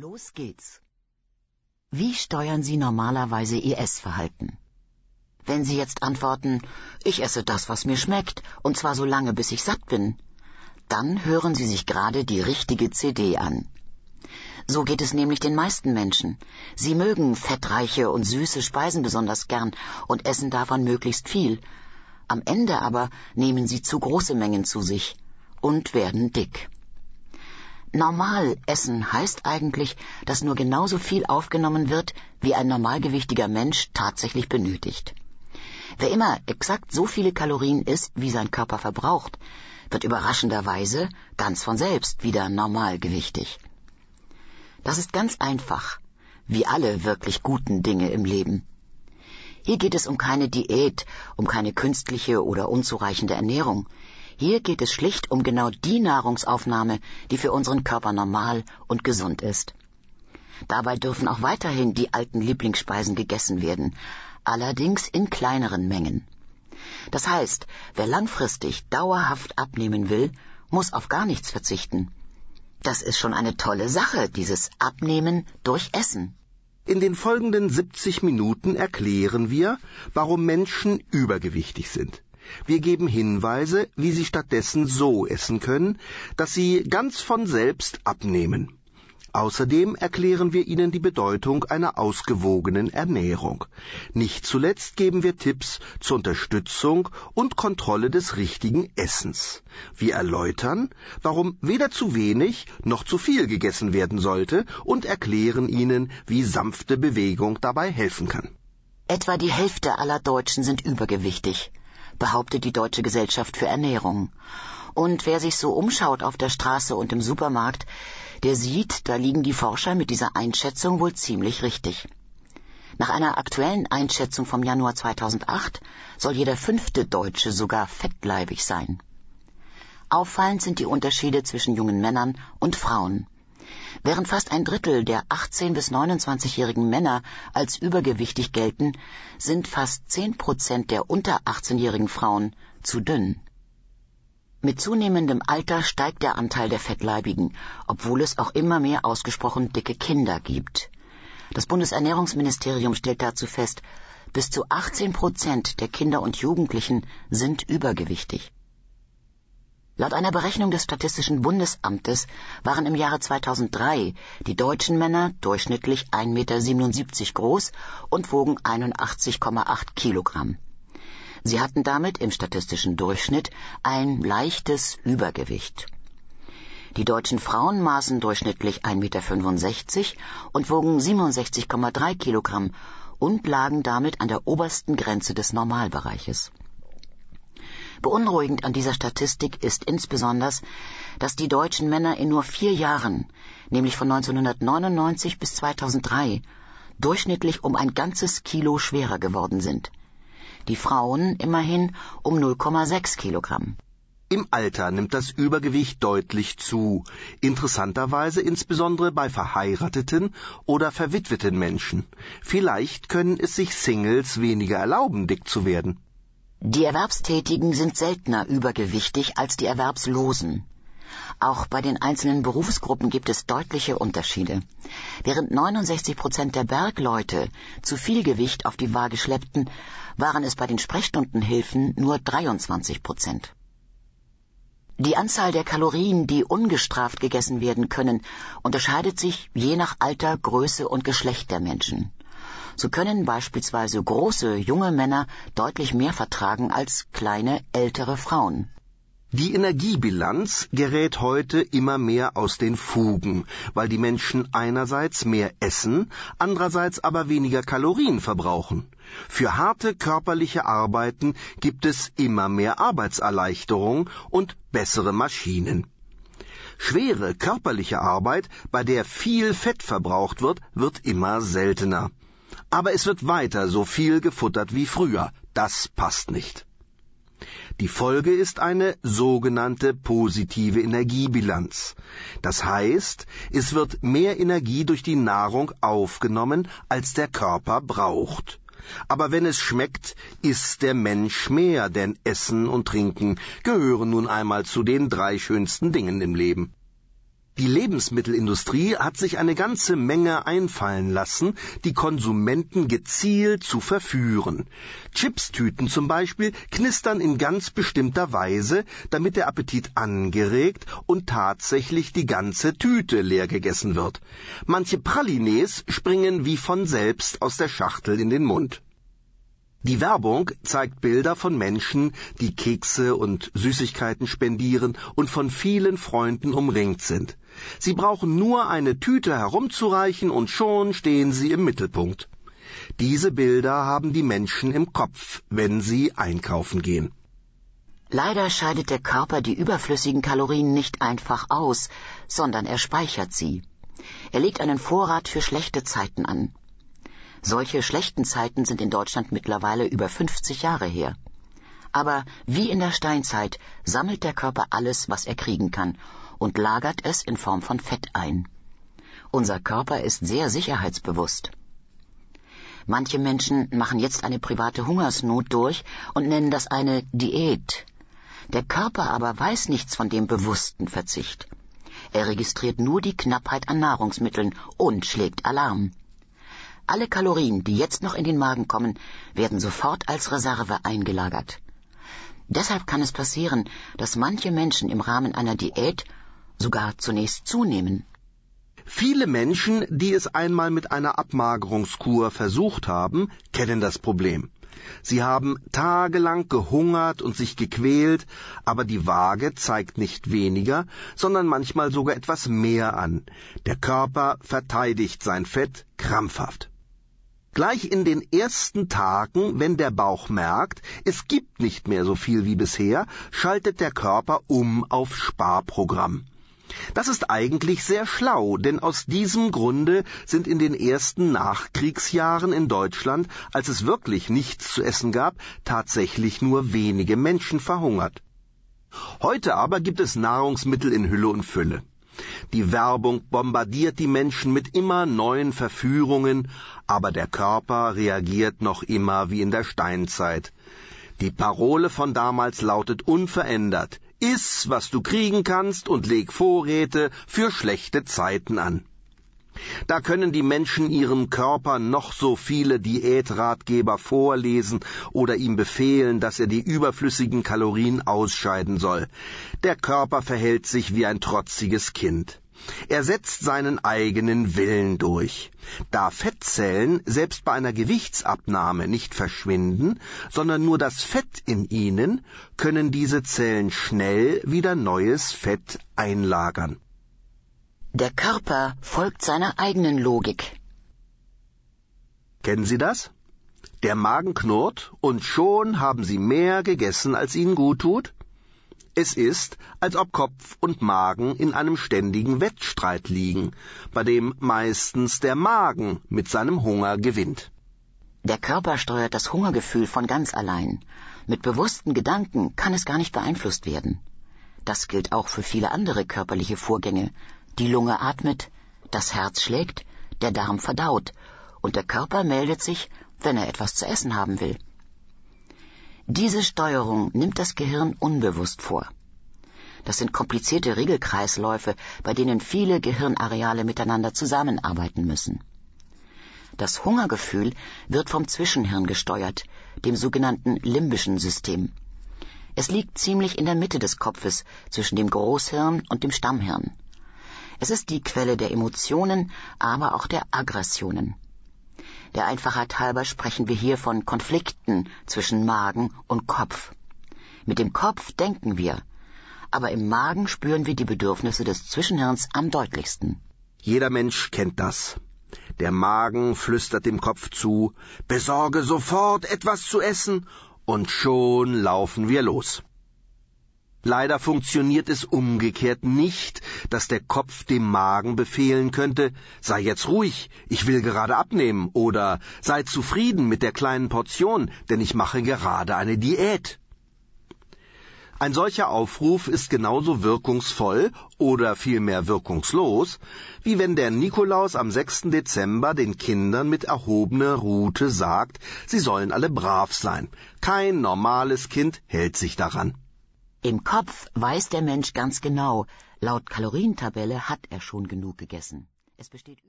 Los geht's. Wie steuern Sie normalerweise Ihr Essverhalten? Wenn Sie jetzt antworten, ich esse das, was mir schmeckt, und zwar so lange, bis ich satt bin, dann hören Sie sich gerade die richtige CD an. So geht es nämlich den meisten Menschen. Sie mögen fettreiche und süße Speisen besonders gern und essen davon möglichst viel. Am Ende aber nehmen sie zu große Mengen zu sich und werden dick. Normal essen heißt eigentlich, dass nur genauso viel aufgenommen wird, wie ein normalgewichtiger Mensch tatsächlich benötigt. Wer immer exakt so viele Kalorien isst, wie sein Körper verbraucht, wird überraschenderweise ganz von selbst wieder normalgewichtig. Das ist ganz einfach, wie alle wirklich guten Dinge im Leben. Hier geht es um keine Diät, um keine künstliche oder unzureichende Ernährung. Hier geht es schlicht um genau die Nahrungsaufnahme, die für unseren Körper normal und gesund ist. Dabei dürfen auch weiterhin die alten Lieblingsspeisen gegessen werden, allerdings in kleineren Mengen. Das heißt, wer langfristig dauerhaft abnehmen will, muss auf gar nichts verzichten. Das ist schon eine tolle Sache, dieses Abnehmen durch Essen. In den folgenden 70 Minuten erklären wir, warum Menschen übergewichtig sind. Wir geben Hinweise, wie Sie stattdessen so essen können, dass Sie ganz von selbst abnehmen. Außerdem erklären wir Ihnen die Bedeutung einer ausgewogenen Ernährung. Nicht zuletzt geben wir Tipps zur Unterstützung und Kontrolle des richtigen Essens. Wir erläutern, warum weder zu wenig noch zu viel gegessen werden sollte und erklären Ihnen, wie sanfte Bewegung dabei helfen kann. Etwa die Hälfte aller Deutschen sind übergewichtig behauptet die Deutsche Gesellschaft für Ernährung. Und wer sich so umschaut auf der Straße und im Supermarkt, der sieht, da liegen die Forscher mit dieser Einschätzung wohl ziemlich richtig. Nach einer aktuellen Einschätzung vom Januar 2008 soll jeder fünfte Deutsche sogar fettleibig sein. Auffallend sind die Unterschiede zwischen jungen Männern und Frauen. Während fast ein Drittel der 18- bis 29-jährigen Männer als übergewichtig gelten, sind fast 10 Prozent der unter 18-jährigen Frauen zu dünn. Mit zunehmendem Alter steigt der Anteil der Fettleibigen, obwohl es auch immer mehr ausgesprochen dicke Kinder gibt. Das Bundesernährungsministerium stellt dazu fest, bis zu 18 Prozent der Kinder und Jugendlichen sind übergewichtig. Laut einer Berechnung des Statistischen Bundesamtes waren im Jahre 2003 die deutschen Männer durchschnittlich 1,77 Meter groß und wogen 81,8 Kilogramm. Sie hatten damit im statistischen Durchschnitt ein leichtes Übergewicht. Die deutschen Frauen maßen durchschnittlich 1,65 Meter und wogen 67,3 Kilogramm und lagen damit an der obersten Grenze des Normalbereiches. Beunruhigend an dieser Statistik ist insbesondere, dass die deutschen Männer in nur vier Jahren, nämlich von 1999 bis 2003, durchschnittlich um ein ganzes Kilo schwerer geworden sind. Die Frauen immerhin um 0,6 Kilogramm. Im Alter nimmt das Übergewicht deutlich zu, interessanterweise insbesondere bei verheirateten oder verwitweten Menschen. Vielleicht können es sich Singles weniger erlauben, dick zu werden. Die Erwerbstätigen sind seltener übergewichtig als die Erwerbslosen. Auch bei den einzelnen Berufsgruppen gibt es deutliche Unterschiede. Während 69 Prozent der Bergleute zu viel Gewicht auf die Waage schleppten, waren es bei den Sprechstundenhilfen nur 23 Prozent. Die Anzahl der Kalorien, die ungestraft gegessen werden können, unterscheidet sich je nach Alter, Größe und Geschlecht der Menschen. So können beispielsweise große junge Männer deutlich mehr vertragen als kleine ältere Frauen. Die Energiebilanz gerät heute immer mehr aus den Fugen, weil die Menschen einerseits mehr essen, andererseits aber weniger Kalorien verbrauchen. Für harte körperliche Arbeiten gibt es immer mehr Arbeitserleichterung und bessere Maschinen. Schwere körperliche Arbeit, bei der viel Fett verbraucht wird, wird immer seltener. Aber es wird weiter so viel gefuttert wie früher. Das passt nicht. Die Folge ist eine sogenannte positive Energiebilanz. Das heißt, es wird mehr Energie durch die Nahrung aufgenommen, als der Körper braucht. Aber wenn es schmeckt, isst der Mensch mehr, denn Essen und Trinken gehören nun einmal zu den drei schönsten Dingen im Leben. Die Lebensmittelindustrie hat sich eine ganze Menge einfallen lassen, die Konsumenten gezielt zu verführen. Chipstüten zum Beispiel knistern in ganz bestimmter Weise, damit der Appetit angeregt und tatsächlich die ganze Tüte leer gegessen wird. Manche Pralines springen wie von selbst aus der Schachtel in den Mund. Die Werbung zeigt Bilder von Menschen, die Kekse und Süßigkeiten spendieren und von vielen Freunden umringt sind. Sie brauchen nur eine Tüte herumzureichen und schon stehen sie im Mittelpunkt. Diese Bilder haben die Menschen im Kopf, wenn sie einkaufen gehen. Leider scheidet der Körper die überflüssigen Kalorien nicht einfach aus, sondern er speichert sie. Er legt einen Vorrat für schlechte Zeiten an. Solche schlechten Zeiten sind in Deutschland mittlerweile über 50 Jahre her. Aber wie in der Steinzeit sammelt der Körper alles, was er kriegen kann, und lagert es in Form von Fett ein. Unser Körper ist sehr sicherheitsbewusst. Manche Menschen machen jetzt eine private Hungersnot durch und nennen das eine Diät. Der Körper aber weiß nichts von dem bewussten Verzicht. Er registriert nur die Knappheit an Nahrungsmitteln und schlägt Alarm. Alle Kalorien, die jetzt noch in den Magen kommen, werden sofort als Reserve eingelagert. Deshalb kann es passieren, dass manche Menschen im Rahmen einer Diät sogar zunächst zunehmen. Viele Menschen, die es einmal mit einer Abmagerungskur versucht haben, kennen das Problem. Sie haben tagelang gehungert und sich gequält, aber die Waage zeigt nicht weniger, sondern manchmal sogar etwas mehr an. Der Körper verteidigt sein Fett krampfhaft. Gleich in den ersten Tagen, wenn der Bauch merkt, es gibt nicht mehr so viel wie bisher, schaltet der Körper um auf Sparprogramm. Das ist eigentlich sehr schlau, denn aus diesem Grunde sind in den ersten Nachkriegsjahren in Deutschland, als es wirklich nichts zu essen gab, tatsächlich nur wenige Menschen verhungert. Heute aber gibt es Nahrungsmittel in Hülle und Fülle. Die Werbung bombardiert die Menschen mit immer neuen Verführungen, aber der Körper reagiert noch immer wie in der Steinzeit. Die Parole von damals lautet unverändert Iss, was du kriegen kannst und leg Vorräte für schlechte Zeiten an. Da können die Menschen ihrem Körper noch so viele Diätratgeber vorlesen oder ihm befehlen, dass er die überflüssigen Kalorien ausscheiden soll. Der Körper verhält sich wie ein trotziges Kind. Er setzt seinen eigenen Willen durch. Da Fettzellen selbst bei einer Gewichtsabnahme nicht verschwinden, sondern nur das Fett in ihnen, können diese Zellen schnell wieder neues Fett einlagern. Der Körper folgt seiner eigenen Logik. Kennen Sie das? Der Magen knurrt und schon haben Sie mehr gegessen, als Ihnen gut tut? Es ist, als ob Kopf und Magen in einem ständigen Wettstreit liegen, bei dem meistens der Magen mit seinem Hunger gewinnt. Der Körper steuert das Hungergefühl von ganz allein. Mit bewussten Gedanken kann es gar nicht beeinflusst werden. Das gilt auch für viele andere körperliche Vorgänge, die Lunge atmet, das Herz schlägt, der Darm verdaut und der Körper meldet sich, wenn er etwas zu essen haben will. Diese Steuerung nimmt das Gehirn unbewusst vor. Das sind komplizierte Regelkreisläufe, bei denen viele Gehirnareale miteinander zusammenarbeiten müssen. Das Hungergefühl wird vom Zwischenhirn gesteuert, dem sogenannten limbischen System. Es liegt ziemlich in der Mitte des Kopfes zwischen dem Großhirn und dem Stammhirn. Es ist die Quelle der Emotionen, aber auch der Aggressionen. Der Einfachheit halber sprechen wir hier von Konflikten zwischen Magen und Kopf. Mit dem Kopf denken wir, aber im Magen spüren wir die Bedürfnisse des Zwischenhirns am deutlichsten. Jeder Mensch kennt das. Der Magen flüstert dem Kopf zu, besorge sofort etwas zu essen, und schon laufen wir los. Leider funktioniert es umgekehrt nicht, dass der Kopf dem Magen befehlen könnte, sei jetzt ruhig, ich will gerade abnehmen, oder sei zufrieden mit der kleinen Portion, denn ich mache gerade eine Diät. Ein solcher Aufruf ist genauso wirkungsvoll oder vielmehr wirkungslos, wie wenn der Nikolaus am 6. Dezember den Kindern mit erhobener Rute sagt, sie sollen alle brav sein. Kein normales Kind hält sich daran. Im Kopf weiß der Mensch ganz genau, Laut Kalorientabelle hat er schon genug gegessen. Es besteht